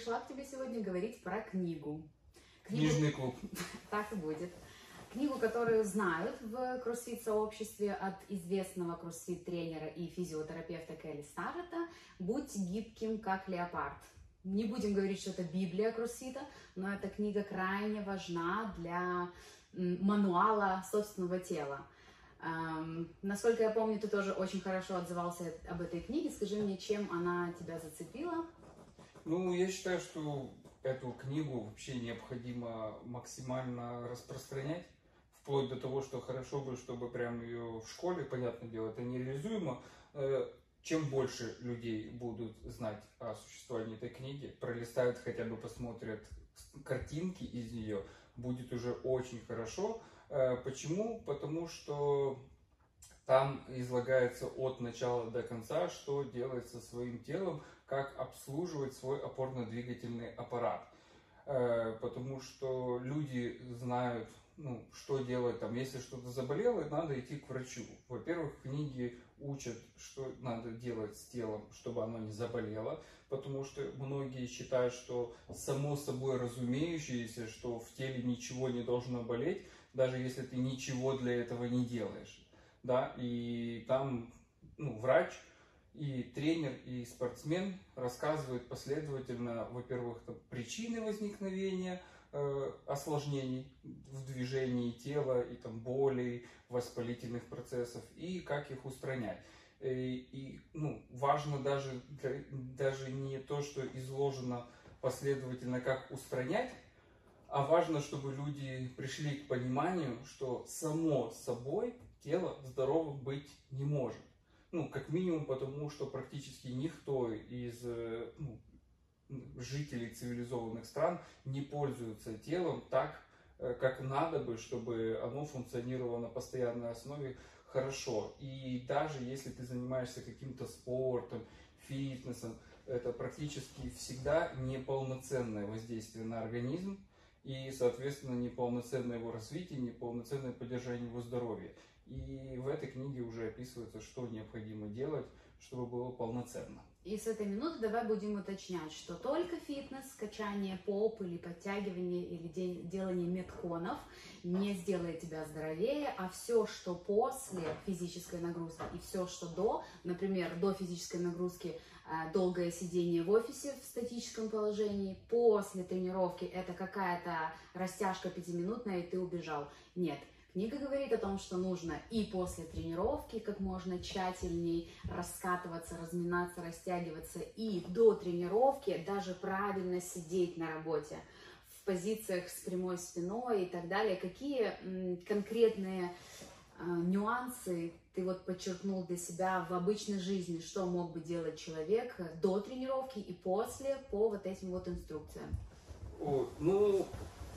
Пришла к тебе сегодня говорить про книгу. книгу... Книжный клуб. Так и будет. Книгу, которую знают в кроссфит-сообществе от известного кроссфит-тренера и физиотерапевта Келли Старрета «Будь гибким, как леопард». Не будем говорить, что это Библия кроссфита, но эта книга крайне важна для мануала собственного тела. Um, насколько я помню, ты тоже очень хорошо отзывался об этой книге. Скажи мне, чем она тебя зацепила? Ну, я считаю, что эту книгу вообще необходимо максимально распространять, вплоть до того, что хорошо бы, чтобы прям ее в школе, понятное дело, это нереализуемо. Э, чем больше людей будут знать о существовании этой книги, пролистают хотя бы, посмотрят картинки из нее, будет уже очень хорошо. Э, почему? Потому что там излагается от начала до конца, что делать со своим телом, как обслуживать свой опорно-двигательный аппарат. Э, потому что люди знают, ну, что делать там, если что-то заболело, надо идти к врачу. Во-первых, книги учат, что надо делать с телом, чтобы оно не заболело, потому что многие считают, что само собой разумеющееся, что в теле ничего не должно болеть, даже если ты ничего для этого не делаешь. Да? И там ну, врач и тренер, и спортсмен рассказывают последовательно, во-первых, причины возникновения э, осложнений в движении тела и там боли, воспалительных процессов, и как их устранять. И, э, и ну, важно даже, даже не то, что изложено последовательно, как устранять, а важно, чтобы люди пришли к пониманию, что само собой тело здоровым быть не может. Ну, как минимум потому, что практически никто из э, ну, жителей цивилизованных стран не пользуется телом так, э, как надо бы, чтобы оно функционировало на постоянной основе хорошо. И даже если ты занимаешься каким-то спортом, фитнесом, это практически всегда неполноценное воздействие на организм, и, соответственно, неполноценное его развитие, неполноценное поддержание его здоровья. И в этой книге уже описывается, что необходимо делать, чтобы было полноценно. И с этой минуты давай будем уточнять, что только фитнес, качание поп или подтягивание или делание метконов не сделает тебя здоровее, а все, что после физической нагрузки и все, что до, например, до физической нагрузки э, долгое сидение в офисе в статическом положении, после тренировки это какая-то растяжка пятиминутная и ты убежал. Нет, Книга говорит о том, что нужно и после тренировки как можно тщательней раскатываться, разминаться, растягиваться, и до тренировки даже правильно сидеть на работе в позициях с прямой спиной и так далее. Какие конкретные э, нюансы ты вот подчеркнул для себя в обычной жизни, что мог бы делать человек до тренировки и после по вот этим вот инструкциям? О, ну,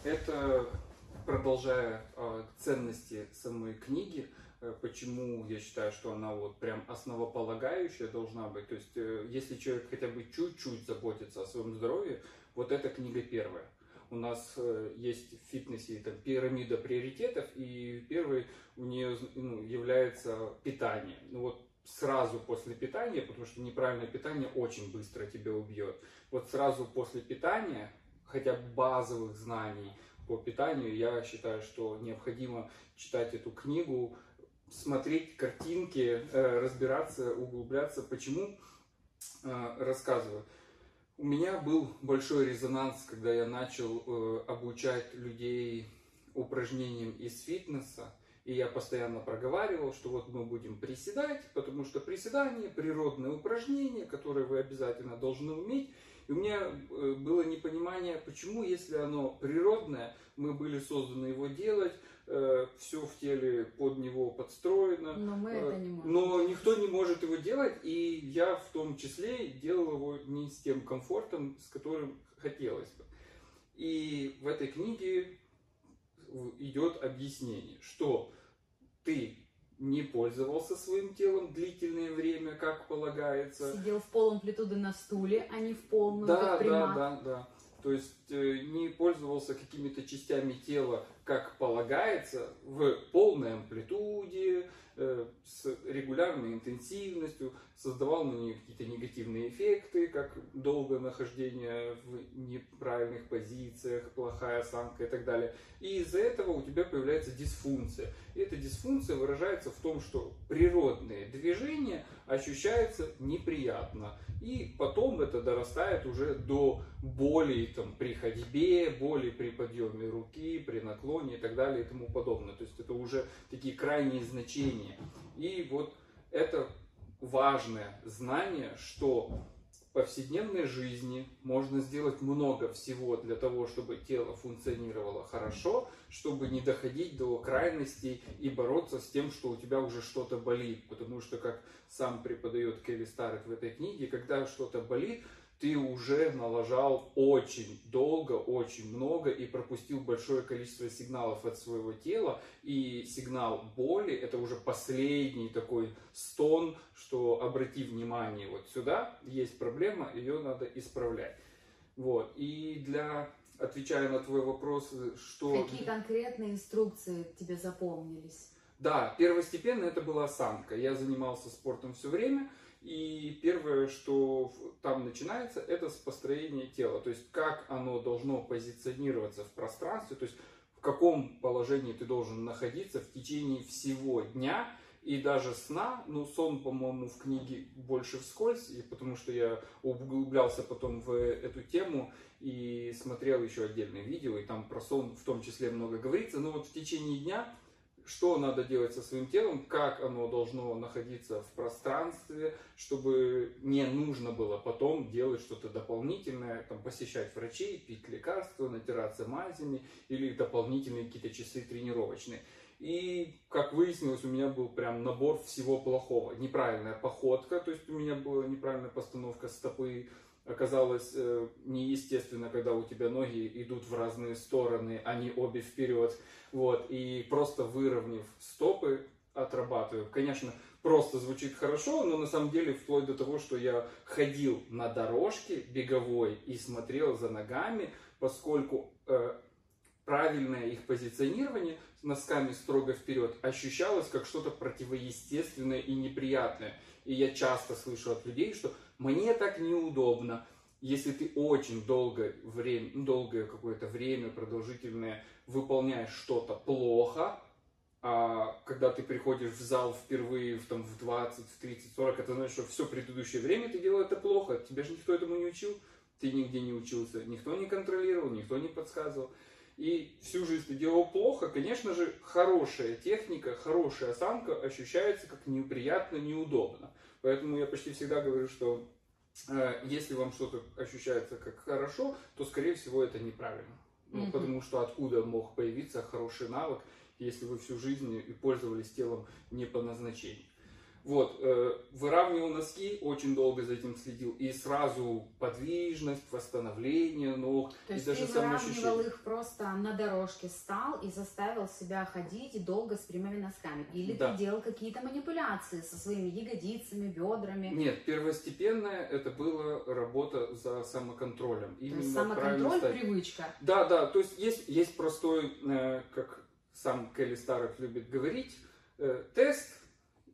это продолжая э, ценности самой книги, э, почему я считаю, что она вот прям основополагающая должна быть. То есть, э, если человек хотя бы чуть-чуть заботится о своем здоровье, вот эта книга первая. У нас э, есть в фитнесе там, пирамида приоритетов, и первый у нее ну, является питание. Ну вот сразу после питания, потому что неправильное питание очень быстро тебя убьет. Вот сразу после питания, хотя базовых знаний, по питанию, я считаю, что необходимо читать эту книгу, смотреть картинки, э, разбираться, углубляться. Почему э, рассказываю? У меня был большой резонанс, когда я начал э, обучать людей упражнениям из фитнеса. И я постоянно проговаривал, что вот мы будем приседать, потому что приседание – природное упражнение, которое вы обязательно должны уметь. И у меня э, было непонимание, почему, если оно природное, мы были созданы его делать, э, все в теле под него подстроено. Но мы это не можем. Но никто не может его делать, и я в том числе делал его не с тем комфортом, с которым хотелось бы. И в этой книге идет объяснение, что ты не пользовался своим телом длительное время, как полагается. Сидел в пол амплитуды на стуле, а не в полном, да, как примат. Да, да, да. То есть э, не пользовался какими-то частями тела как полагается, в полной амплитуде, э, регулярной интенсивностью, создавал на нее какие-то негативные эффекты, как долгое нахождение в неправильных позициях, плохая осанка и так далее. И из-за этого у тебя появляется дисфункция. И эта дисфункция выражается в том, что природные движения ощущаются неприятно. И потом это дорастает уже до боли там, при ходьбе, боли при подъеме руки, при наклоне и так далее и тому подобное. То есть это уже такие крайние значения. И вот это важное знание, что в повседневной жизни можно сделать много всего для того, чтобы тело функционировало хорошо, чтобы не доходить до крайностей и бороться с тем, что у тебя уже что-то болит. Потому что, как сам преподает Келли Старрет в этой книге, когда что-то болит, ты уже налажал очень долго, очень много и пропустил большое количество сигналов от своего тела. И сигнал боли это уже последний такой стон, что обрати внимание вот сюда, есть проблема, ее надо исправлять. Вот. И для отвечая на твой вопрос, что... Какие конкретные инструкции тебе запомнились? Да, первостепенно это была осанка. Я занимался спортом все время, и первое, что там начинается, это с построения тела. То есть, как оно должно позиционироваться в пространстве, то есть, в каком положении ты должен находиться в течение всего дня и даже сна. Ну, сон, по-моему, в книге больше вскользь, и потому что я углублялся потом в эту тему и смотрел еще отдельные видео, и там про сон в том числе много говорится. Но вот в течение дня что надо делать со своим телом, как оно должно находиться в пространстве, чтобы не нужно было потом делать что-то дополнительное, там, посещать врачей, пить лекарства, натираться мазями или дополнительные какие-то часы тренировочные. И, как выяснилось, у меня был прям набор всего плохого. Неправильная походка, то есть у меня была неправильная постановка стопы, оказалось э, неестественно, когда у тебя ноги идут в разные стороны, а не обе вперед. Вот, и просто выровняв стопы, отрабатываю. Конечно, просто звучит хорошо, но на самом деле вплоть до того, что я ходил на дорожке беговой и смотрел за ногами, поскольку э, правильное их позиционирование носками строго вперед ощущалось как что-то противоестественное и неприятное. И я часто слышу от людей, что мне так неудобно. Если ты очень долгое время, долгое какое-то время продолжительное выполняешь что-то плохо, а когда ты приходишь в зал впервые в, там, в 20, в 30, 40, это значит, что все предыдущее время ты делал это плохо, тебя же никто этому не учил, ты нигде не учился, никто не контролировал, никто не подсказывал. И всю жизнь ты делал плохо, конечно же, хорошая техника, хорошая осанка ощущается как неприятно, неудобно. Поэтому я почти всегда говорю, что э, если вам что-то ощущается как хорошо, то, скорее всего, это неправильно. Ну, mm-hmm. Потому что откуда мог появиться хороший навык, если вы всю жизнь и пользовались телом не по назначению. Вот, э, выравнивал носки, очень долго за этим следил, и сразу подвижность, восстановление ног. То есть и даже ты выравнивал их просто на дорожке, стал и заставил себя ходить долго с прямыми носками? Или да. ты делал какие-то манипуляции со своими ягодицами, бедрами? Нет, первостепенная это была работа за самоконтролем. Именно то есть самоконтроль, привычка? Да, да, то есть есть, есть простой, э, как сам Келли Старок любит говорить, э, тест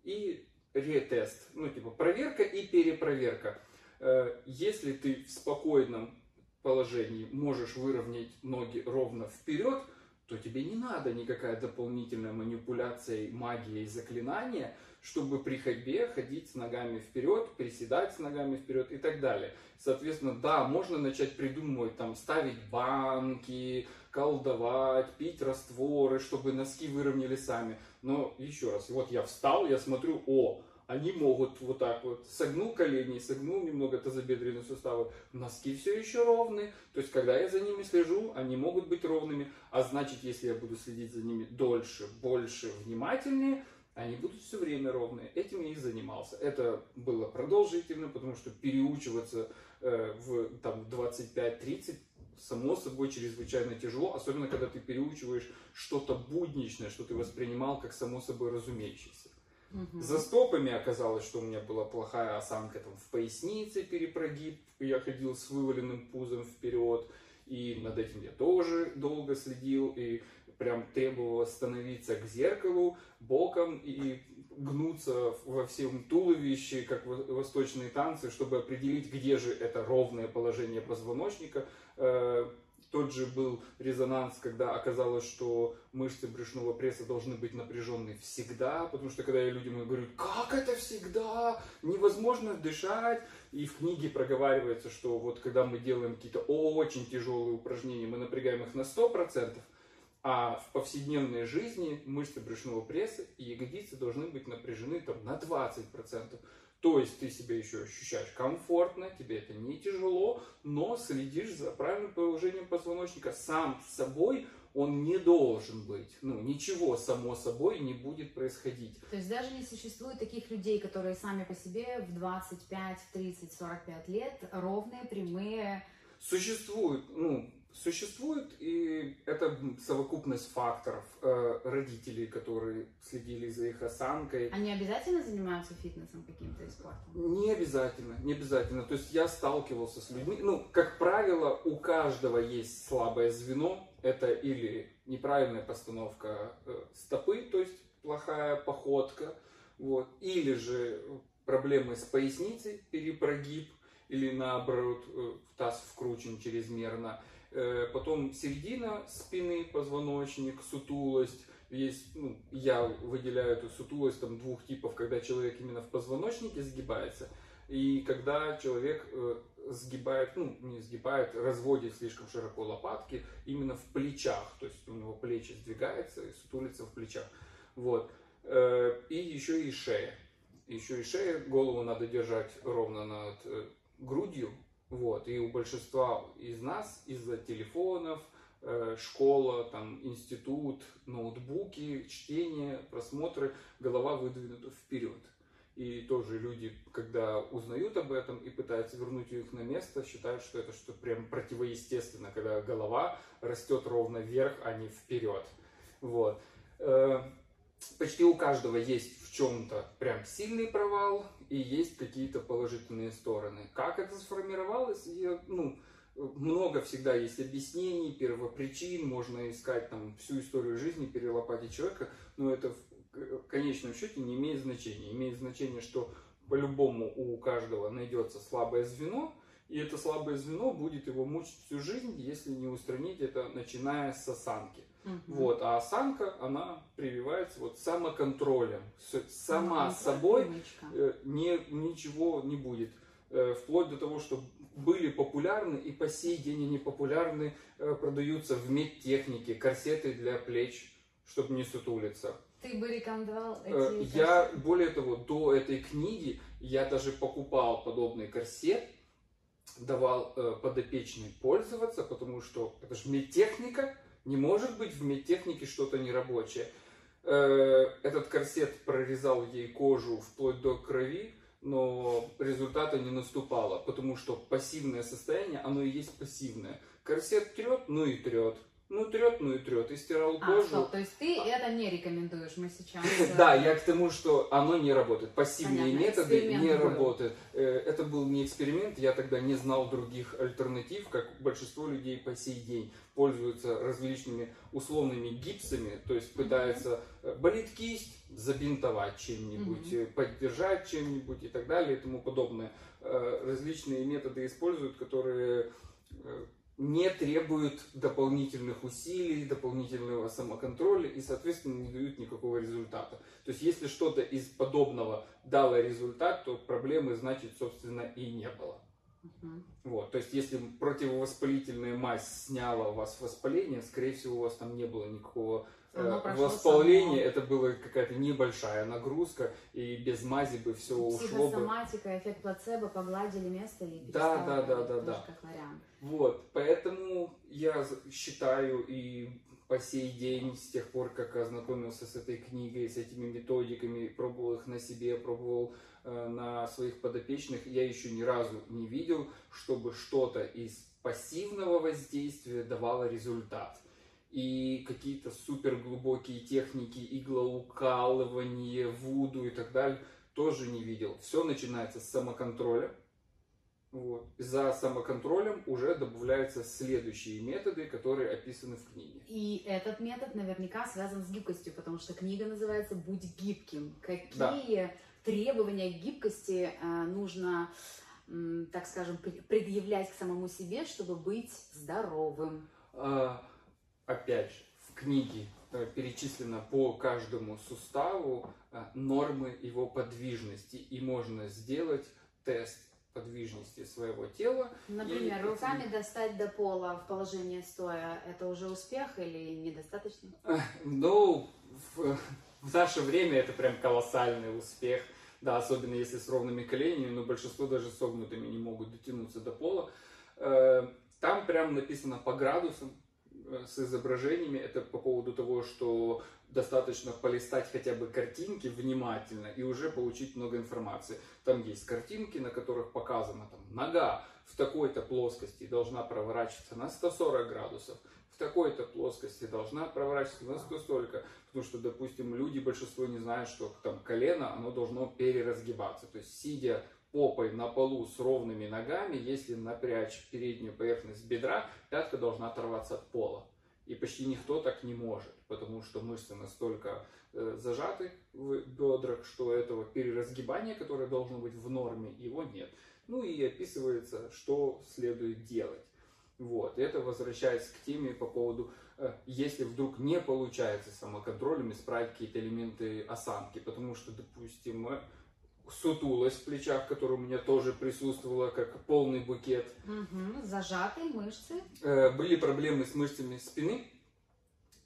и ретест, ну типа проверка и перепроверка. Э, если ты в спокойном положении можешь выровнять ноги ровно вперед, то тебе не надо никакая дополнительная манипуляция, магия и заклинания, чтобы при ходьбе ходить с ногами вперед, приседать с ногами вперед и так далее. Соответственно, да, можно начать придумывать, там, ставить банки, колдовать, пить растворы, чтобы носки выровняли сами. Но еще раз, вот я встал, я смотрю, о, они могут вот так вот, согнул колени, согнул немного тазобедренные суставы, носки все еще ровные, то есть когда я за ними слежу, они могут быть ровными, а значит, если я буду следить за ними дольше, больше, внимательнее, они будут все время ровные. Этим я и занимался. Это было продолжительно, потому что переучиваться э, в там, 25-30 само собой чрезвычайно тяжело, особенно когда ты переучиваешь что-то будничное, что ты воспринимал как само собой разумеющееся. Угу. За стопами оказалось, что у меня была плохая осанка там, в пояснице, перепрогиб, я ходил с вываленным пузом вперед, и над этим я тоже долго следил, и прям требовалось становиться к зеркалу боком и гнуться во всем туловище, как восточные танцы, чтобы определить, где же это ровное положение позвоночника. Э, тот же был резонанс, когда оказалось, что мышцы брюшного пресса должны быть напряжены всегда, потому что когда я людям говорю, как это всегда, невозможно дышать, и в книге проговаривается, что вот когда мы делаем какие-то очень тяжелые упражнения, мы напрягаем их на 100%, а в повседневной жизни мышцы брюшного пресса и ягодицы должны быть напряжены там, на 20%. То есть ты себя еще ощущаешь комфортно, тебе это не тяжело, но следишь за правильным положением позвоночника. Сам с собой он не должен быть. Ну, ничего само собой не будет происходить. То есть даже не существует таких людей, которые сами по себе в 25, 30, 45 лет ровные, прямые. Существует, ну, Существует, и это совокупность факторов. Э, родителей, которые следили за их осанкой. Они обязательно занимаются фитнесом каким-то и спортом? Не обязательно, не обязательно. То есть я сталкивался с людьми, ну, как правило, у каждого есть слабое звено. Это или неправильная постановка э, стопы, то есть плохая походка, вот, или же проблемы с поясницей, перепрогиб, или наоборот, э, таз вкручен чрезмерно потом середина спины, позвоночник, сутулость. Есть, ну, я выделяю эту сутулость там двух типов, когда человек именно в позвоночнике сгибается, и когда человек э, сгибает, ну, не сгибает, разводит слишком широко лопатки именно в плечах, то есть у него плечи сдвигаются и сутулится в плечах. Вот. Э, и еще и шея. Еще и шея, голову надо держать ровно над грудью, вот. И у большинства из нас из-за телефонов, э, школа, там, институт, ноутбуки, чтение, просмотры, голова выдвинута вперед. И тоже люди, когда узнают об этом и пытаются вернуть их на место, считают, что это что-то прям противоестественно, когда голова растет ровно вверх, а не вперед. Вот. Почти у каждого есть в чем-то прям сильный провал, и есть какие-то положительные стороны. Как это сформировалось, я, ну, много всегда есть объяснений, первопричин, можно искать там всю историю жизни, перелопатить человека, но это в конечном счете не имеет значения. Имеет значение, что по-любому у каждого найдется слабое звено, и это слабое звено будет его мучить всю жизнь, если не устранить это, начиная с осанки. Угу. Вот, а осанка, она прививается вот самоконтролем. Сама угу, собой э, не, ничего не будет. Э, вплоть до того, что были популярны и по сей день они популярны, э, продаются в медтехнике, корсеты для плеч, чтобы не сутулиться. Ты бы рекомендовал эти Я, более того, до этой книги я даже покупал подобный корсет, давал подопечной пользоваться, потому что это же медтехника, не может быть в медтехнике что-то нерабочее. Э, этот корсет прорезал ей кожу вплоть до крови, но результата не наступало, потому что пассивное состояние, оно и есть пассивное. Корсет трет, ну и трет. Ну, трет, ну и трет. И стирал а, кожу. Стоп, то есть ты а... это не рекомендуешь, мы сейчас... Да, я к тому, что оно не работает. Пассивные Понятно, методы не был. работают. Э, это был не эксперимент, я тогда не знал других альтернатив, как большинство людей по сей день пользуются различными условными гипсами, то есть пытаются mm болит кисть, забинтовать чем-нибудь, поддержать чем-нибудь и так далее и тому подобное. Различные методы используют, которые не требуют дополнительных усилий, дополнительного самоконтроля и, соответственно, не дают никакого результата. То есть, если что-то из подобного дало результат, то проблемы, значит, собственно, и не было. Uh-huh. Вот, то есть, если противовоспалительная мазь сняла у вас воспаление, скорее всего, у вас там не было никакого Э, Воспаление это была какая-то небольшая нагрузка, и без мази бы все ушло бы. Психосоматика, эффект плацебо, погладили место и Да, да, да, да, да. Как вариант. Вот, поэтому я считаю и по сей день, с тех пор, как ознакомился с этой книгой, с этими методиками, пробовал их на себе, пробовал на своих подопечных, я еще ни разу не видел, чтобы что-то из пассивного воздействия давало результат и какие-то супер глубокие техники, иглоукалывание, вуду и так далее, тоже не видел. Все начинается с самоконтроля, Вот. За самоконтролем уже добавляются следующие методы, которые описаны в книге. И этот метод наверняка связан с гибкостью, потому что книга называется «Будь гибким». Какие да. Требования гибкости э, нужно, так скажем, предъявлять к самому себе, чтобы быть здоровым? А, опять же, в книге э, перечислено по каждому суставу э, нормы его подвижности, и можно сделать тест подвижности своего тела. Например, и... руками достать до пола в положении стоя, это уже успех или недостаточно? Ну, в, в наше время это прям колоссальный успех, да, особенно если с ровными коленями, но большинство даже согнутыми не могут дотянуться до пола. Э, там прям написано по градусам, Э, с изображениями, это по поводу того, что достаточно полистать хотя бы картинки внимательно и уже получить много информации. Там есть картинки, на которых показана там, нога в такой-то плоскости должна проворачиваться на 140 градусов, в такой-то плоскости должна проворачиваться на 100 столько, потому что, допустим, люди, большинство не знают, что там колено, оно должно переразгибаться, то есть сидя попой на полу с ровными ногами, если напрячь переднюю поверхность бедра, пятка должна оторваться от пола. И почти никто так не может, потому что мышцы настолько э, зажаты в бедрах, что этого переразгибания, которое должно быть в норме, его нет. Ну и описывается, что следует делать. Вот. Это возвращаясь к теме по поводу, э, если вдруг не получается самоконтролем исправить какие-то элементы осанки, потому что, допустим, сутулость в плечах, которая у меня тоже присутствовала как полный букет. Угу, зажатые мышцы. Э, были проблемы с мышцами спины.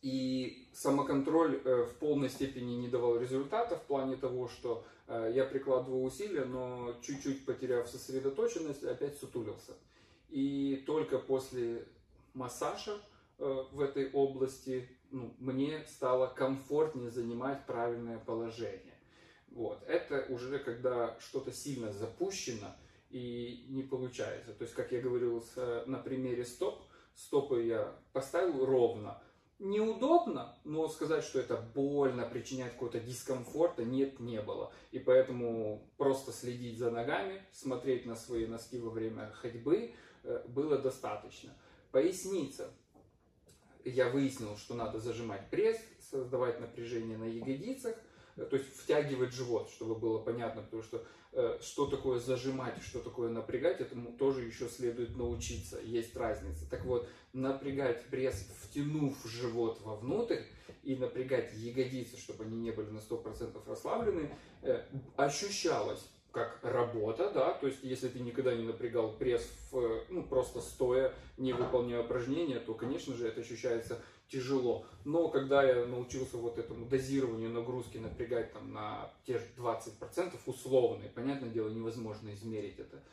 И самоконтроль э, в полной степени не давал результата в плане того, что э, я прикладывал усилия, но чуть-чуть потеряв сосредоточенность, опять сутулился. И только после массажа в этой области ну, мне стало комфортнее занимать правильное положение. Вот. Это уже когда что-то сильно запущено и не получается. То есть, как я говорил на примере стоп, стопы я поставил ровно. Неудобно, но сказать, что это больно, причинять какой-то дискомфорта, нет, не было. И поэтому просто следить за ногами, смотреть на свои носки во время ходьбы э, было достаточно. Поясница. Я выяснил, что надо зажимать пресс, создавать напряжение на ягодицах – то есть втягивать живот, чтобы было понятно, потому что э, что такое зажимать, что такое напрягать, этому тоже еще следует научиться, есть разница. Так вот, напрягать пресс, втянув живот вовнутрь, и напрягать ягодицы, чтобы они не были на 100% расслаблены, э, ощущалось как работа, да, то есть если ты никогда не напрягал пресс, в, ну, просто стоя, не выполняя упражнения, то, конечно же, это ощущается тяжело. Но когда я научился вот этому дозированию нагрузки напрягать там на те же 20% условно, и, понятное дело, невозможно измерить это,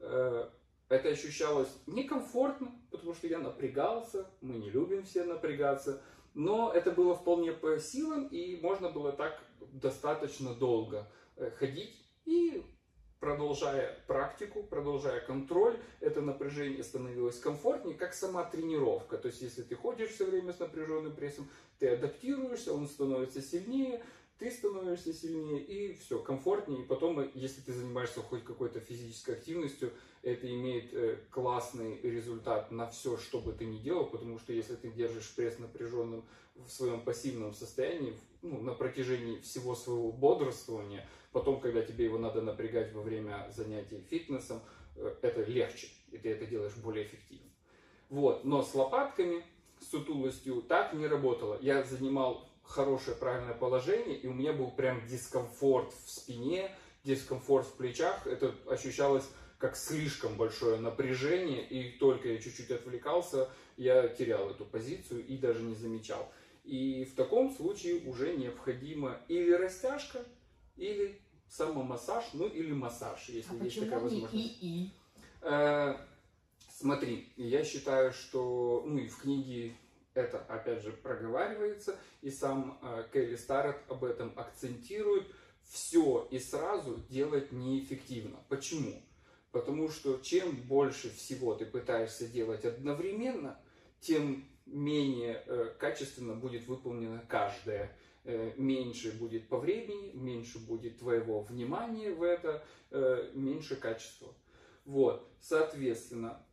э, это ощущалось некомфортно, потому что я напрягался, мы не любим все напрягаться, но это было вполне по силам, и можно было так достаточно долго э, ходить, и продолжая практику, продолжая контроль, это напряжение становилось комфортнее, как сама тренировка. То есть, если ты ходишь все время с напряженным прессом, ты адаптируешься, он становится сильнее, ты становишься сильнее, и все, комфортнее. И потом, если ты занимаешься хоть какой-то физической активностью, это имеет э, классный результат на все, что бы ты ни делал, потому что если ты держишь пресс напряженным в своем пассивном состоянии ну, на протяжении всего своего бодрствования, Потом, когда тебе его надо напрягать во время занятий фитнесом, э, это легче, и ты это делаешь более эффективно. Вот. Но с лопатками, с сутулостью так не работало. Я занимал хорошее правильное положение, и у меня был прям дискомфорт в спине, дискомфорт в плечах. Это ощущалось как слишком большое напряжение, и только я чуть-чуть отвлекался, я терял эту позицию и даже не замечал. И в таком случае уже необходима или растяжка, или самомассаж, ну или массаж, если а есть такая возможность. И, и? Э, смотри, я считаю, что, ну и в книге это опять же проговаривается, и сам э, Келли Старрет об этом акцентирует, все и сразу делать неэффективно. Почему? Потому что чем больше всего ты пытаешься делать одновременно, тем менее э, качественно будет выполнено каждое. Э, меньше будет по времени, меньше будет твоего внимания в это, э, меньше качества. Вот, соответственно,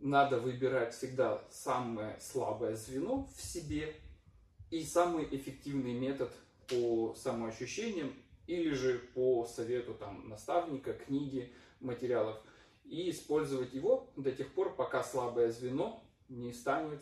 надо выбирать всегда самое слабое звено в себе и самый эффективный метод по самоощущениям или же по совету там, наставника, книги, материалов. И использовать его до тех пор, пока слабое звено не станет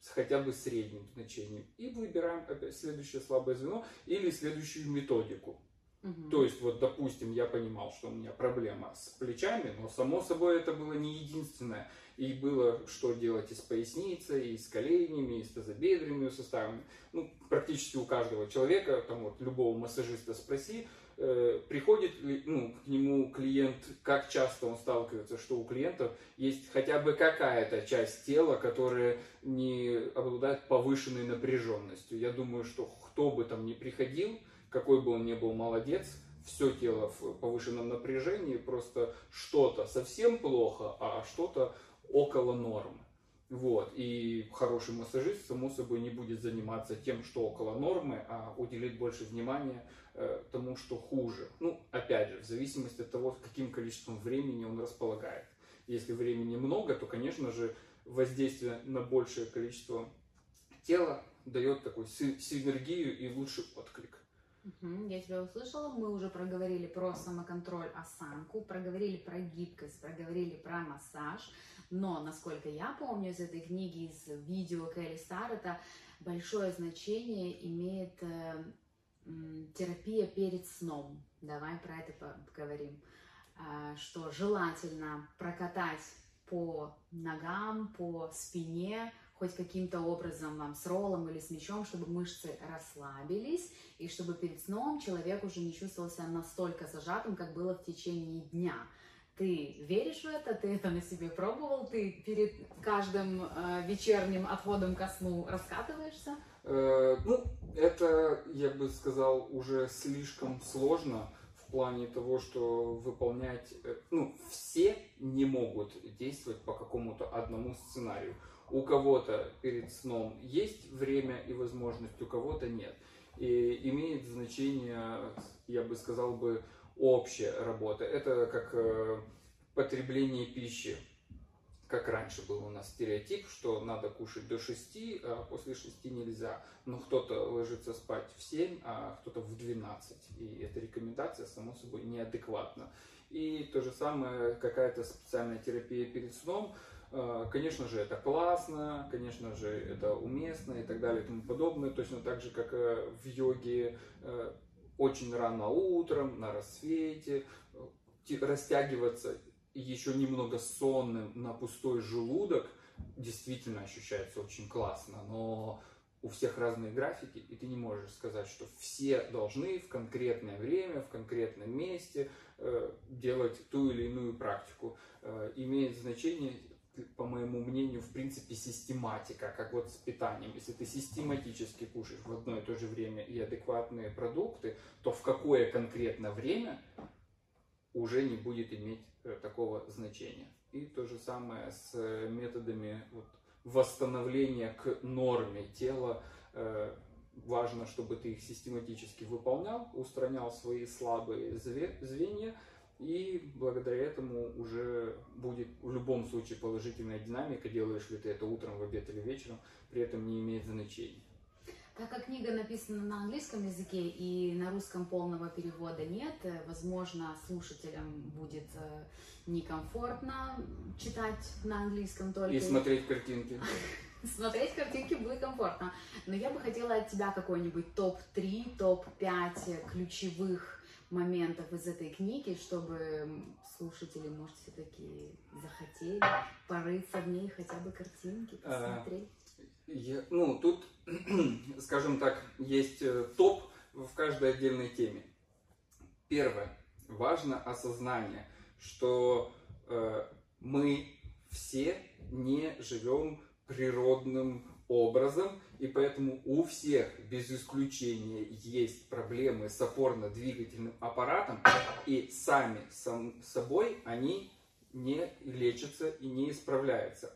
с хотя бы средним значением. И выбираем опять следующее слабое звено или следующую методику. Мгм. То есть, вот, допустим, я понимал, что у меня проблема с плечами, но, само собой, это было не единственное. И было, что делать и с поясницей, и с коленями, и с тазобедренными суставами. Ну, практически у каждого человека, там вот, любого массажиста спроси, приходит ли, ну, к нему клиент, как часто он сталкивается, что у клиентов есть хотя бы какая-то часть тела, которая не обладает повышенной напряженностью. Я думаю, что кто бы там ни приходил, какой бы он ни был молодец, все тело в повышенном напряжении, просто что-то совсем плохо, а что-то около нормы. Вот. И хороший массажист, само собой, не будет заниматься тем, что около нормы, а уделит больше внимания э, тому, что хуже. Ну, опять же, в зависимости от того, каким количеством времени он располагает. Если времени много, то, конечно же, воздействие на большее количество тела дает такую си- синергию и лучший отклик. Я тебя услышала. Мы уже проговорили про самоконтроль, осанку, проговорили про гибкость, проговорили про массаж. Но, насколько я помню из этой книги, из видео Келли Стар, большое значение имеет э, терапия перед сном. Давай про это по- поговорим. А, Что желательно прокатать по ногам, по спине, хоть каким-то образом вам с роллом или с мячом, чтобы мышцы расслабились, и чтобы перед сном человек уже не чувствовал себя настолько зажатым, как было в течение дня. Ты веришь в это? Ты это на себе пробовал? Ты перед каждым э, вечерним отходом ко сну раскатываешься? Э, ну, это, я бы сказал, уже слишком сложно в плане того, что выполнять, э, ну, все не могут действовать по какому-то одному сценарию. У кого-то перед сном есть время и возможность, у кого-то нет. И имеет значение, я бы сказал бы, общая работа. Это как э, потребление пищи. Как раньше был у нас стереотип, что надо кушать до 6, а после 6 нельзя. Но кто-то ложится спать в 7, а кто-то в 12. И эта рекомендация, само собой, неадекватна. И то же самое, какая-то специальная терапия перед сном. Э, Конечно же, это классно, конечно же, это уместно и так далее и тому подобное. Точно так же, как э, в йоге э, очень рано утром, на рассвете, э, растягиваться еще немного сонным на пустой желудок действительно ощущается очень классно, но у всех разные графики, и ты не можешь сказать, что все должны в конкретное время, в конкретном месте э, делать ту или иную практику. Э, имеет значение, по моему мнению, в принципе, систематика, как вот с питанием. Если ты систематически кушаешь в одно и то же время и адекватные продукты, то в какое конкретно время уже не будет иметь э, такого значения. И то же самое с э, методами вот, восстановления к норме тела. Э, Важно, чтобы ты их систематически выполнял, устранял свои слабые зве- звенья, и благодаря этому уже будет в любом случае положительная динамика, делаешь ли ты это утром, в обед или вечером, при этом не имеет значения. Так как книга написана на английском языке и на русском полного перевода нет, э, возможно, слушателям будет э, некомфортно читать на английском только. И смотреть картинки. Смотреть картинки будет комфортно. Но я бы хотела от тебя какой-нибудь топ-3, топ-5 ключевых моментов из этой книги, чтобы слушатели, может, все-таки захотели порыться в ней хотя бы картинки, А, посмотреть. Я- ну, тут, скажем так, есть э, топ в каждой отдельной теме. Первое. Важно осознание, что э, мы все не живем природным образом, и поэтому у всех без исключения есть проблемы с опорно-двигательным аппаратом, и сами сам собой они не лечатся и не исправляются.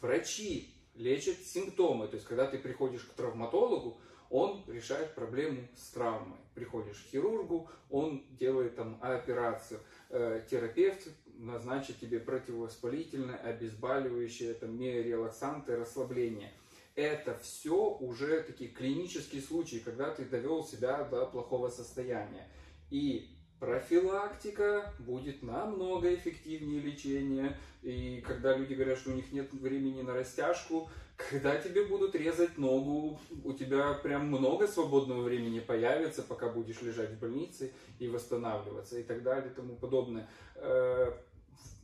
Врачи лечат симптомы, то есть когда ты приходишь к травматологу, он решает проблему с травмой. Приходишь к хирургу, он делает там операцию. Э, терапевт назначит тебе противовоспалительное, обезболивающее, там, миорелаксанты, расслабление. Это все уже такие клинические случаи, когда ты довел себя до плохого состояния. И профилактика будет намного эффективнее лечения. И когда люди говорят, что у них нет времени на растяжку, когда тебе будут резать ногу, у тебя прям много свободного времени появится, пока будешь лежать в больнице и восстанавливаться и так далее и тому подобное. Э,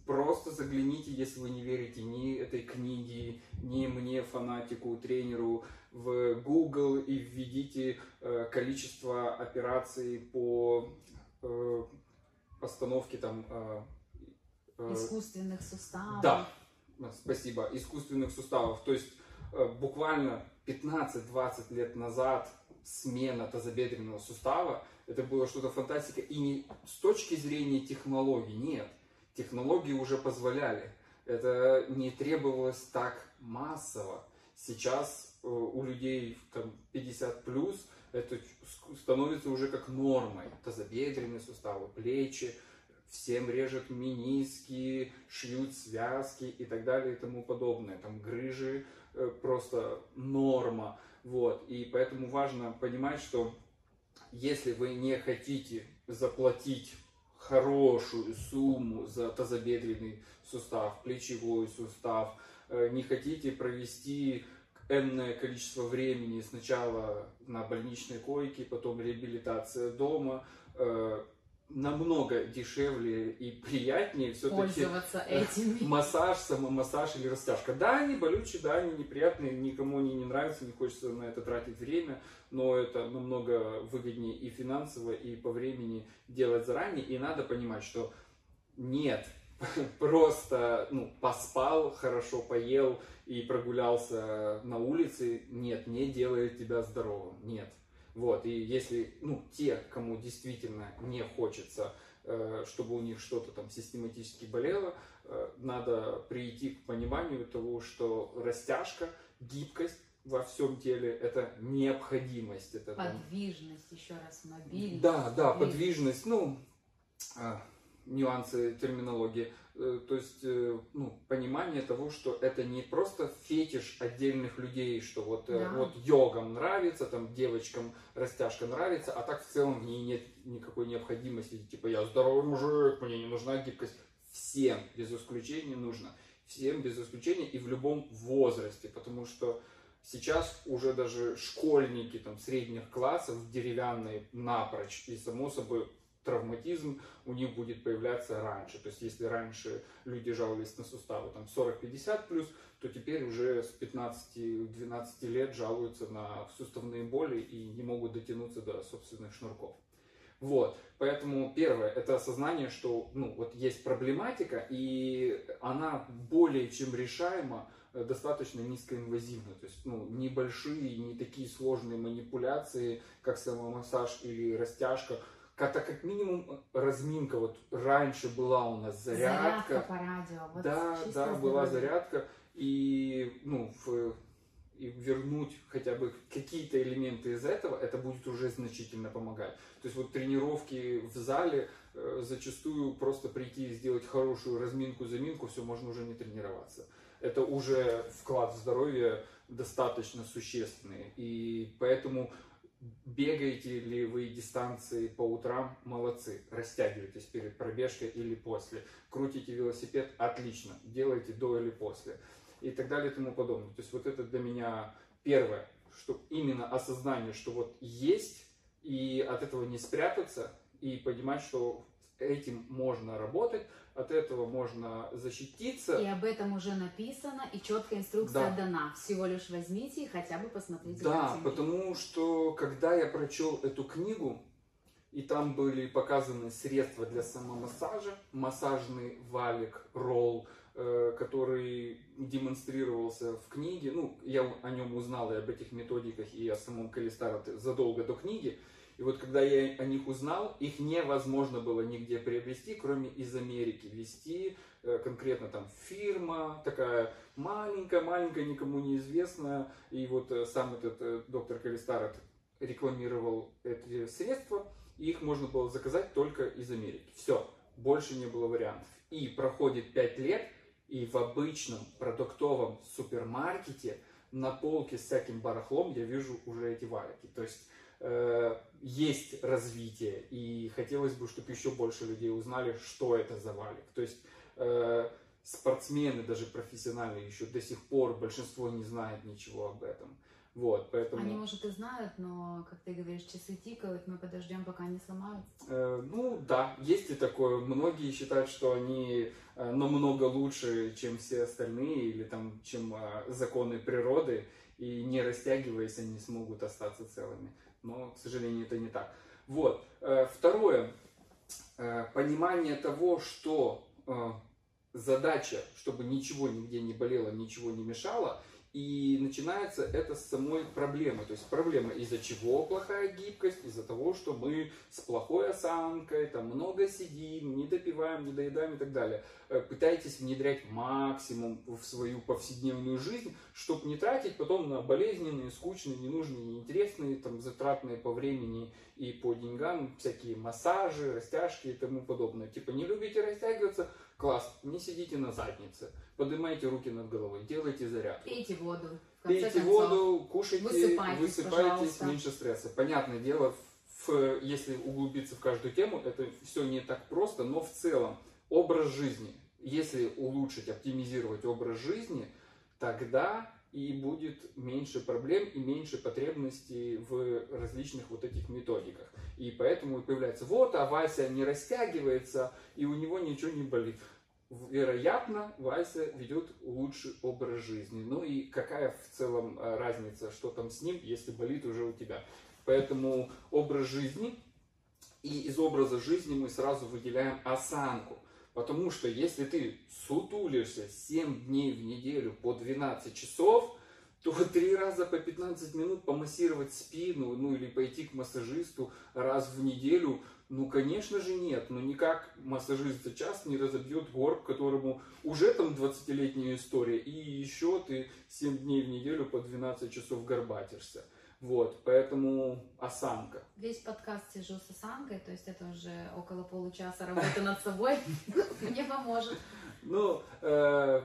просто загляните, если вы не верите ни этой книге, ни мне, фанатику, тренеру, в Google и введите э, количество операций по э, постановке там искусственных суставов. Да, спасибо, искусственных суставов. То есть Э, буквально 15-20 лет назад смена тазобедренного сустава, это было что-то фантастика. И не с точки зрения технологий, нет. Технологии уже позволяли. Это не требовалось так массово. Сейчас э, у людей там, 50 плюс это становится уже как нормой. Тазобедренные суставы, плечи, всем режут миниски, шьют связки и так далее и тому подобное. Там грыжи Э, просто норма. Вот. И поэтому важно понимать, что если вы не хотите заплатить хорошую сумму за тазобедренный сустав, плечевой сустав, э, не хотите провести энное количество времени сначала на больничной койке, потом реабилитация дома, э, намного дешевле и приятнее все-таки массаж, самомассаж или растяжка. Да, они болючие, да, они неприятные, никому они не нравятся, не хочется на это тратить время, но это намного выгоднее и финансово, и по времени делать заранее. И надо понимать, что нет, просто ну, поспал, хорошо поел и прогулялся на улице, нет, не делает тебя здоровым, нет. Вот, и если, ну, те, кому действительно не хочется, э, чтобы у них что-то там систематически болело, э, надо прийти к пониманию того, что растяжка, гибкость во всем теле это необходимость. Это, подвижность, там... еще раз, мобильность. Да, да, подвижность, ну, а, нюансы терминологии. Э, то есть э, ну, понимание того, что это не просто фетиш отдельных людей, что вот, э, да. вот йогам нравится, там девочкам растяжка нравится, а так в целом в ней нет никакой необходимости, типа я здоровый мужик, мне не нужна гибкость. Всем без исключения нужно. Всем без исключения и в любом возрасте, потому что сейчас уже даже школьники там, средних классов деревянные напрочь, и само собой травматизм у них будет появляться раньше. То есть, если раньше люди жаловались на суставы там 40-50 плюс, то теперь уже с 15-12 лет жалуются на суставные боли и не могут дотянуться до собственных шнурков. Вот, поэтому первое, это осознание, что, ну, вот есть проблематика, и она более чем решаема, э, достаточно низкоинвазивно, то есть, ну, небольшие, не такие сложные манипуляции, как самомассаж или растяжка, как-то как минимум разминка. Вот раньше была у нас зарядка. Зарядка по радио. Вот да, да, здоровье. была зарядка. И, ну, в, и вернуть хотя бы какие-то элементы из этого, это будет уже значительно помогать. То есть вот тренировки в зале э, зачастую просто прийти и сделать хорошую разминку, заминку, все, можно уже не тренироваться. Это уже вклад в здоровье достаточно существенный. И поэтому Бегаете ли вы дистанции по утрам? Молодцы. Растягиваетесь перед пробежкой или после. Крутите велосипед? Отлично. Делаете до или после. И так далее и тому подобное. То есть вот это для меня первое, что именно осознание, что вот есть, и от этого не спрятаться, и понимать, что этим можно работать, от этого можно защититься. И об этом уже написано, и четкая инструкция да. дана. Всего лишь возьмите и хотя бы посмотрите. Да, потому что когда я прочел эту книгу, и там были показаны средства для самомассажа, массажный валик, ролл, э, который демонстрировался в книге. Ну, я о нем узнал и об этих методиках, и о самом Калистарате задолго до книги. И вот когда я о них узнал, их невозможно было нигде приобрести, кроме из Америки вести. Э, конкретно там фирма такая маленькая, маленькая, никому неизвестная. И вот э, сам этот э, доктор Калистаров рекламировал эти средства, и их можно было заказать только из Америки. Все, больше не было вариантов. И проходит 5 лет, и в обычном продуктовом супермаркете на полке с всяким барахлом я вижу уже эти валики. То есть есть развитие, и хотелось бы, чтобы еще больше людей узнали, что это за валик. То есть э, спортсмены, даже профессиональные, еще до сих пор большинство не знает ничего об этом. Вот, поэтому... Они, может, и знают, но, как ты говоришь, часы тикают, мы подождем, пока они сломаются. Э, ну, да, есть и такое. Многие считают, что они э, намного лучше, чем все остальные, или там, чем э, законы природы, и не растягиваясь, они смогут остаться целыми. Но, к сожалению, это не так. Вот. Э, второе. Э, понимание того, что э, задача, чтобы ничего нигде не болело, ничего не мешало – и начинается это с самой проблемы. То есть проблема из-за чего плохая гибкость? Из-за того, что мы с плохой осанкой, там много сидим, не допиваем, не доедаем и так далее. Э, пытаетесь внедрять максимум в свою повседневную жизнь, чтобы не тратить потом на болезненные, скучные, ненужные, неинтересные, там, затратные по времени и по деньгам всякие массажи, растяжки и тому подобное. Типа не любите растягиваться, класс, не сидите на заднице, поднимайте руки над головой, делайте зарядку. Пейте воду. Пейте концов, воду, кушайте, высыпайтесь, высыпайтесь меньше стресса. Понятное дело, в, если углубиться в каждую тему, это все не так просто, но в целом образ жизни. Если улучшить, оптимизировать образ жизни, тогда и будет меньше проблем и меньше потребностей в различных вот этих методиках. И поэтому появляется, вот, а Вася не растягивается, и у него ничего не болит. Вероятно, Вася ведет лучший образ жизни. Ну и какая в целом э, разница, что там с ним, если болит уже у тебя. Поэтому образ жизни, и из образа жизни мы сразу выделяем осанку. Потому что если ты сутулишься 7 дней в неделю по 12 часов, то три раза по 15 минут помассировать спину, ну или пойти к массажисту раз в неделю, ну конечно же нет, но никак массажист за час не разобьет горб, которому уже там 20-летняя история, и еще ты 7 дней в неделю по 12 часов горбатишься. Вот, поэтому осанка. Весь подкаст сижу с осанкой, то есть это уже около получаса работы над собой. Мне поможет. Ну, э,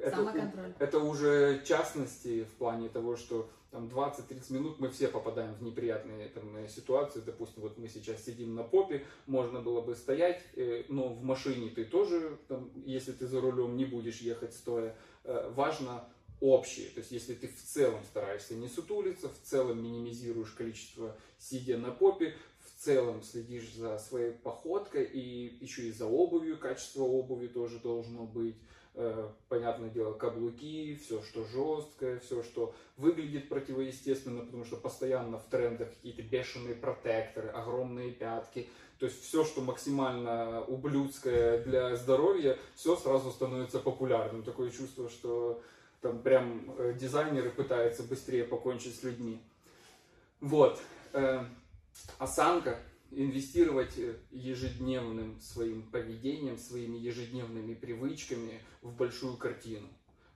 это, это уже частности в плане того, что там 20-30 минут мы все попадаем в неприятные там, ситуации. Допустим, вот мы сейчас сидим на попе, можно было бы стоять, э, но в машине ты тоже, там, если ты за рулем не будешь ехать стоя, э, важно общие. То есть, если ты в целом стараешься не сутулиться, в целом минимизируешь количество сидя на попе, в целом следишь за своей походкой и еще и за обувью, качество обуви тоже должно быть. Э, понятное дело, каблуки, все, что жесткое, все, что выглядит противоестественно, потому что постоянно в трендах какие-то бешеные протекторы, огромные пятки. То есть все, что максимально ублюдское для здоровья, все сразу становится популярным. Такое чувство, что там прям э, дизайнеры пытаются быстрее покончить с людьми. Вот. Э, осанка. Инвестировать э, ежедневным своим поведением, своими ежедневными привычками в большую картину.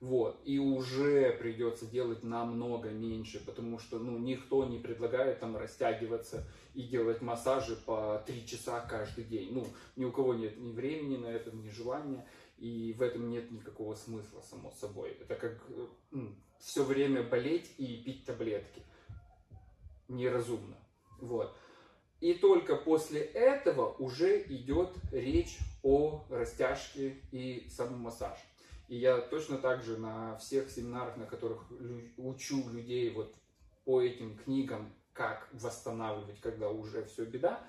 Вот. И уже придется делать намного меньше, потому что ну, никто не предлагает там растягиваться и делать массажи по 3 часа каждый день. Ну, ни у кого нет ни времени на это, ни желания. И в этом нет никакого смысла, само собой. Это как ну, все время болеть и пить таблетки. Неразумно. Вот. И только после этого уже идет речь о растяжке и самомассаже. И я точно так же на всех семинарах, на которых учу людей вот по этим книгам, как восстанавливать, когда уже все беда,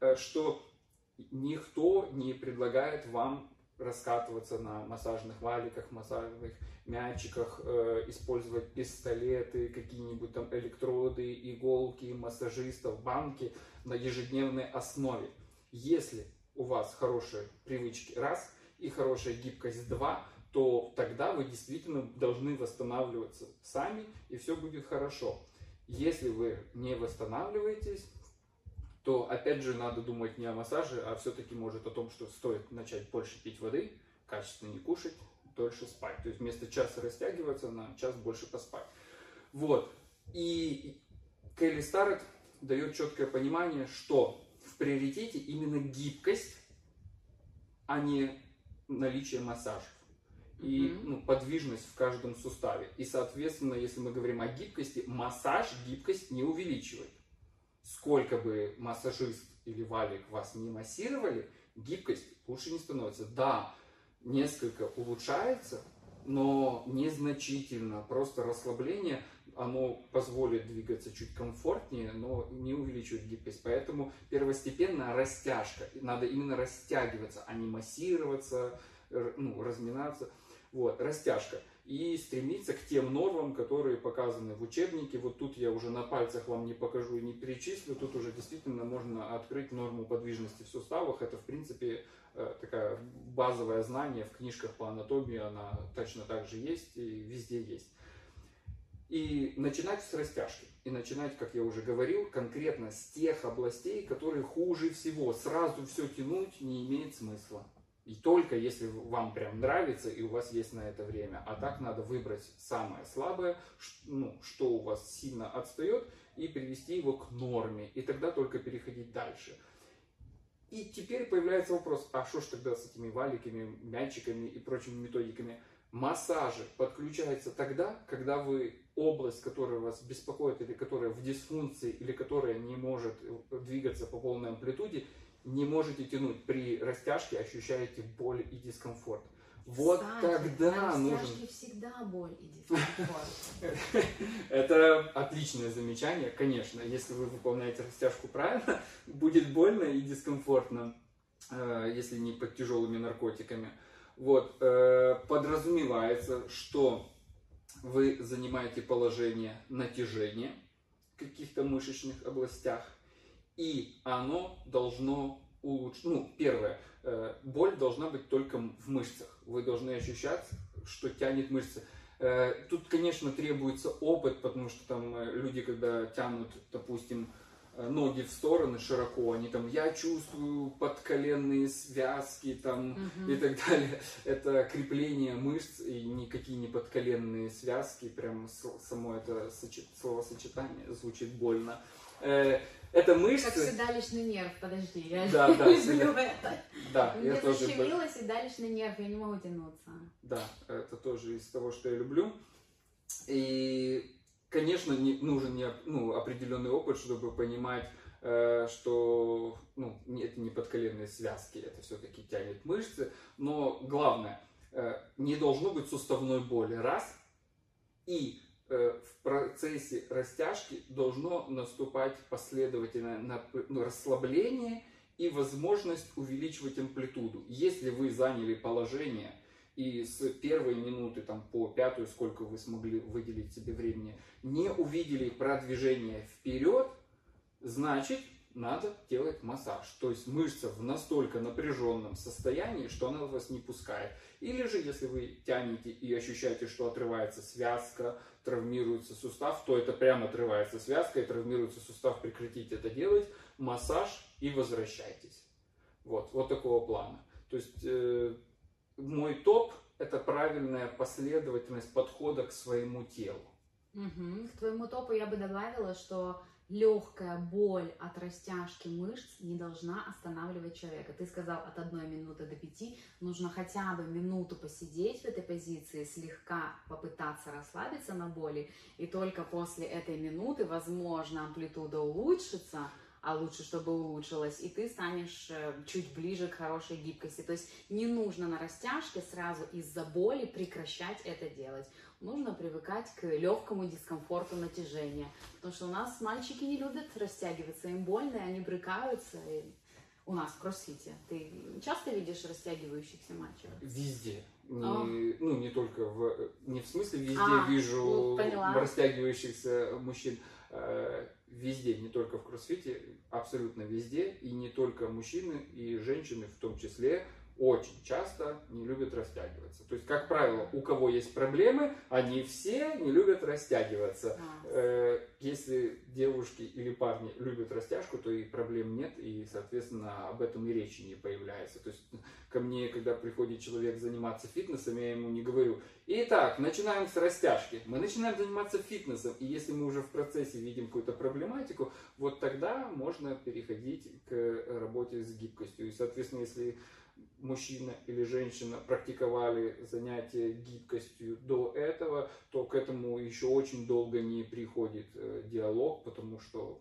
э, что никто не предлагает вам раскатываться на массажных валиках, массажных мячиках, э, использовать пистолеты, какие-нибудь там электроды, иголки, массажистов, банки на ежедневной основе. Если у вас хорошие привычки раз и хорошая гибкость два, то тогда вы действительно должны восстанавливаться сами, и все будет хорошо. Если вы не восстанавливаетесь, то опять же надо думать не о массаже, а все-таки может о том, что стоит начать больше пить воды, качественно не кушать, дольше спать. То есть вместо часа растягиваться на час больше поспать. Вот. И Келли Старрет дает четкое понимание, что в приоритете именно гибкость, а не наличие массажев и ну, подвижность в каждом суставе. И, соответственно, если мы говорим о гибкости, массаж гибкость не увеличивает. Сколько бы массажист или валик вас не массировали, гибкость лучше не становится. Да, несколько улучшается, но незначительно. Просто расслабление, оно позволит двигаться чуть комфортнее, но не увеличивает гибкость. Поэтому первостепенно растяжка. Надо именно растягиваться, а не массироваться, ну, разминаться. Вот, растяжка. И стремиться к тем нормам, которые показаны в учебнике. Вот тут я уже на пальцах вам не покажу и не перечислю. Тут уже действительно можно открыть норму подвижности в суставах. Это, в принципе, э, такая базовое знание в книжках по анатомии. Она точно так же есть и везде есть. И начинать с растяжки. И начинать, как я уже говорил, конкретно с тех областей, которые хуже всего. Сразу все тянуть не имеет смысла. И только если вам прям нравится и у вас есть на это время. А так надо выбрать самое слабое, ну, что у вас сильно отстает, и привести его к норме. И тогда только переходить дальше. И теперь появляется вопрос, а что ж тогда с этими валиками, мячиками и прочими методиками? Массажи подключаются тогда, когда вы область, которая вас беспокоит, или которая в дисфункции, или которая не может двигаться по полной амплитуде, не можете тянуть. При растяжке ощущаете боль и дискомфорт. Вот Кстати, тогда нужен... всегда боль и дискомфорт. Это отличное замечание, конечно. Если вы выполняете растяжку правильно, будет больно и дискомфортно, э, если не под тяжелыми наркотиками. Вот, э, подразумевается, что вы занимаете положение натяжения в каких-то мышечных областях, и оно должно улучшить. Ну, первое, э, боль должна быть только в мышцах. Вы должны ощущать, что тянет мышцы. Э, Тут, конечно, требуется опыт, потому что там э, люди, когда тянут, допустим, ноги в стороны широко, они там, я чувствую подколенные связки там Мгм. и так далее. Это крепление мышц и никакие не подколенные связки, прям само это сочет- словосочетание звучит больно. Э, Это Как мышцы, седалищный нерв, подожди, я Да, да, люблю это. да, Мне я тоже... защемило седалищный нерв, я не могу тянуться. Да, это тоже из того, что я люблю. И, конечно, не- нужен не, ну, определенный опыт, чтобы понимать, э, что ну, это не подколенные связки, это все-таки тянет мышцы. Но главное, э, не должно быть суставной боли, раз. И э, в процессе растяжки должно наступать последовательное нап- ну, расслабление и возможность увеличивать амплитуду. Если вы заняли положение и с первой минуты там, по пятую, сколько вы смогли выделить себе времени, не увидели продвижение вперед, значит, надо делать массаж. То есть мышца в настолько напряженном состоянии, что она вас не пускает. Или же, если вы тянете и ощущаете, что отрывается связка, травмируется сустав, то это прямо отрывается связка и травмируется сустав, прекратите это делать, массаж и возвращайтесь. Вот, вот такого плана. То есть э, мой топ это правильная последовательность подхода к своему телу. Мгм. К твоему топу я бы добавила, что легкая боль от растяжки мышц не должна останавливать человека. Ты сказал от одной минуты до пяти, нужно хотя бы минуту посидеть в этой позиции, слегка попытаться расслабиться на боли, и только после этой минуты, возможно, амплитуда улучшится, а лучше, чтобы улучшилась, и ты станешь э, чуть ближе к хорошей гибкости. То есть не нужно на растяжке сразу из-за боли прекращать это делать. Нужно привыкать к легкому дискомфорту натяжения. Потому что у нас мальчики не любят растягиваться, им больно, и они брыкаются. И у нас в кроссфите. Ты часто видишь растягивающихся мальчиков? Везде. Не, А. Ну, не только в... Не в смысле везде А, вижу ну, поняла. растягивающихся мужчин. Везде, не только в кроссфите, абсолютно везде. И не только мужчины, и женщины в том числе очень часто не любят растягиваться. То есть, как правило, у кого есть проблемы, они все не любят растягиваться. А, Если девушки или парни любят растяжку, то и проблем нет, и, соответственно, об этом и речи не появляется. То есть ко мне, когда приходит человек заниматься фитнесом, я ему не говорю, итак, начинаем с растяжки. Мы начинаем заниматься фитнесом, и если мы уже в процессе видим какую-то проблематику, вот тогда можно переходить к работе с гибкостью. И, соответственно, если мужчина или женщина практиковали занятия гибкостью до этого, то к этому еще очень долго не приходит э, диалог, потому что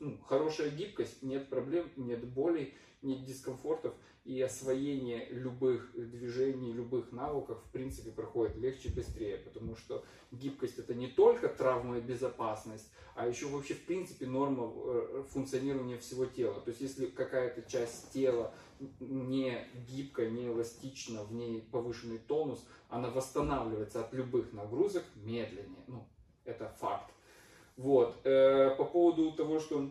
ну, хорошая гибкость, нет проблем, нет болей, нет дискомфортов, и освоение любых движений, любых навыков, в принципе, проходит легче, быстрее, потому что гибкость это не только травма и безопасность, а еще вообще, в принципе, норма э, функционирования всего тела. То есть, если какая-то часть тела не гибкая, не эластична, в ней повышенный тонус, она восстанавливается от любых нагрузок медленнее. Ну, это факт. Вот. Э, По поводу того, что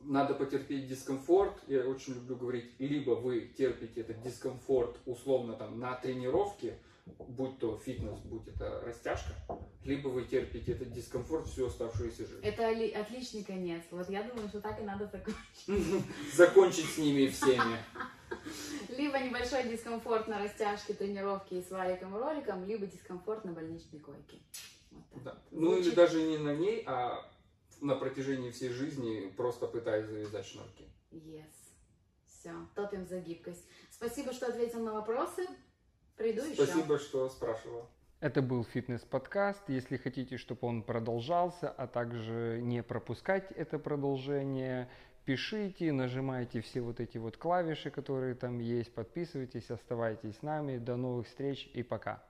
надо потерпеть дискомфорт, я очень люблю говорить, либо вы терпите этот дискомфорт условно там на тренировке, будь то фитнес, будь это растяжка, либо вы терпите этот дискомфорт всю оставшуюся жизнь. Это отличный конец. Вот я думаю, что так и надо закончить. Закончить с ними всеми. Либо небольшой дискомфорт на растяжке, тренировке и с валиком и роликом, либо дискомфорт на больничной койке. Вот. Да. Ну или даже не на ней, а на протяжении всей жизни просто пытаясь завязать шнурки. Yes. Все, топим за гибкость. Спасибо, что ответил на вопросы. Приду еще. Спасибо, что спрашивал. Это был фитнес-подкаст. Если хотите, чтобы он продолжался, а также не пропускать это продолжение, пишите, нажимайте все вот эти вот клавиши, которые там есть, подписывайтесь, оставайтесь с нами. До новых встреч и пока.